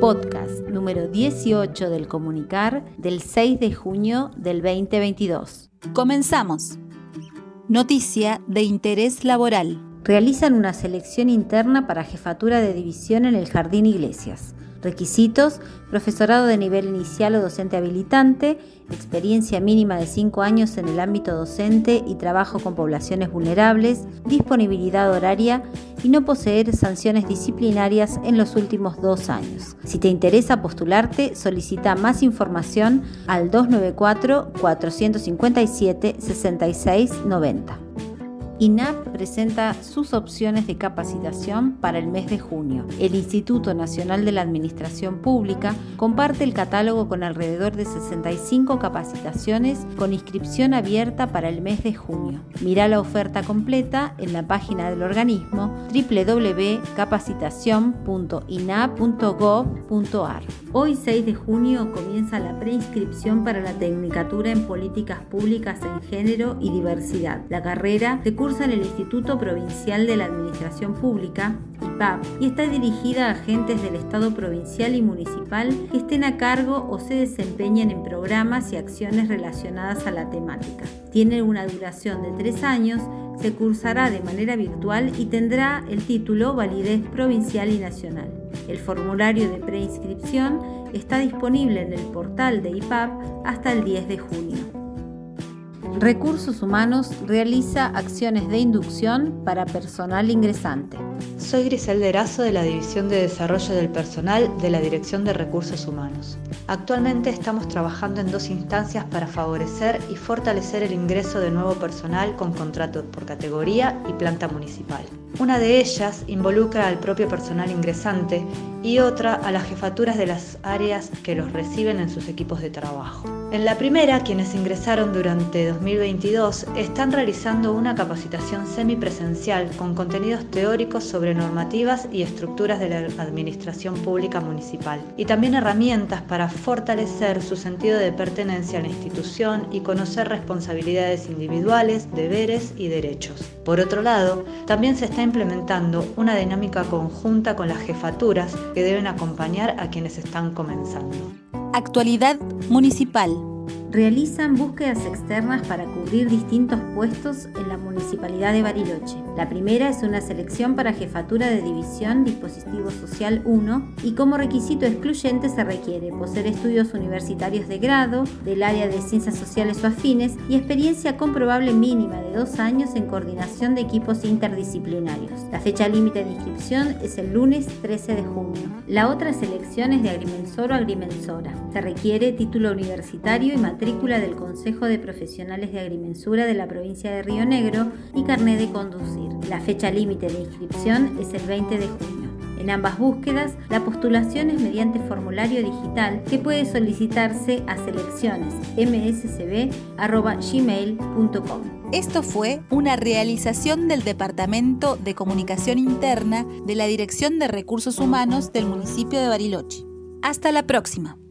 Podcast número 18 del Comunicar del 6 de junio del 2022. Comenzamos. Noticia de interés laboral. Realizan una selección interna para jefatura de división en el Jardín Iglesias. Requisitos, profesorado de nivel inicial o docente habilitante, experiencia mínima de 5 años en el ámbito docente y trabajo con poblaciones vulnerables, disponibilidad horaria y no poseer sanciones disciplinarias en los últimos dos años. Si te interesa postularte, solicita más información al 294-457-6690. INAP presenta sus opciones de capacitación para el mes de junio. El Instituto Nacional de la Administración Pública comparte el catálogo con alrededor de 65 capacitaciones con inscripción abierta para el mes de junio. Mira la oferta completa en la página del organismo www.capacitación.inap.gov.ar. Hoy 6 de junio comienza la preinscripción para la Tecnicatura en Políticas Públicas en Género y Diversidad. La carrera de curso en el Instituto Provincial de la Administración Pública, IPAP, y está dirigida a agentes del Estado provincial y municipal que estén a cargo o se desempeñen en programas y acciones relacionadas a la temática. Tiene una duración de tres años, se cursará de manera virtual y tendrá el título Validez Provincial y Nacional. El formulario de preinscripción está disponible en el portal de IPAP hasta el 10 de junio. Recursos Humanos realiza acciones de inducción para personal ingresante. Soy Griselda Erazo de la División de Desarrollo del Personal de la Dirección de Recursos Humanos. Actualmente estamos trabajando en dos instancias para favorecer y fortalecer el ingreso de nuevo personal con contrato por categoría y planta municipal. Una de ellas involucra al propio personal ingresante y otra a las jefaturas de las áreas que los reciben en sus equipos de trabajo. En la primera, quienes ingresaron durante 2022 están realizando una capacitación semipresencial con contenidos teóricos sobre normativas y estructuras de la administración pública municipal y también herramientas para fortalecer su sentido de pertenencia a la institución y conocer responsabilidades individuales, deberes y derechos. Por otro lado, también se está implementando una dinámica conjunta con las jefaturas que deben acompañar a quienes están comenzando. Actualidad municipal realizan búsquedas externas para cubrir distintos puestos en la Municipalidad de Bariloche. La primera es una selección para jefatura de división Dispositivo Social 1 y como requisito excluyente se requiere poseer estudios universitarios de grado del área de ciencias sociales o afines y experiencia comprobable mínima de dos años en coordinación de equipos interdisciplinarios. La fecha límite de inscripción es el lunes 13 de junio. La otra selección es de agrimensor o agrimensora. Se requiere título universitario y materia del Consejo de Profesionales de Agrimensura de la provincia de Río Negro y carné de conducir. La fecha límite de inscripción es el 20 de junio. En ambas búsquedas, la postulación es mediante formulario digital que puede solicitarse a selecciones mscb.gmail.com. Esto fue una realización del Departamento de Comunicación Interna de la Dirección de Recursos Humanos del municipio de Bariloche. Hasta la próxima.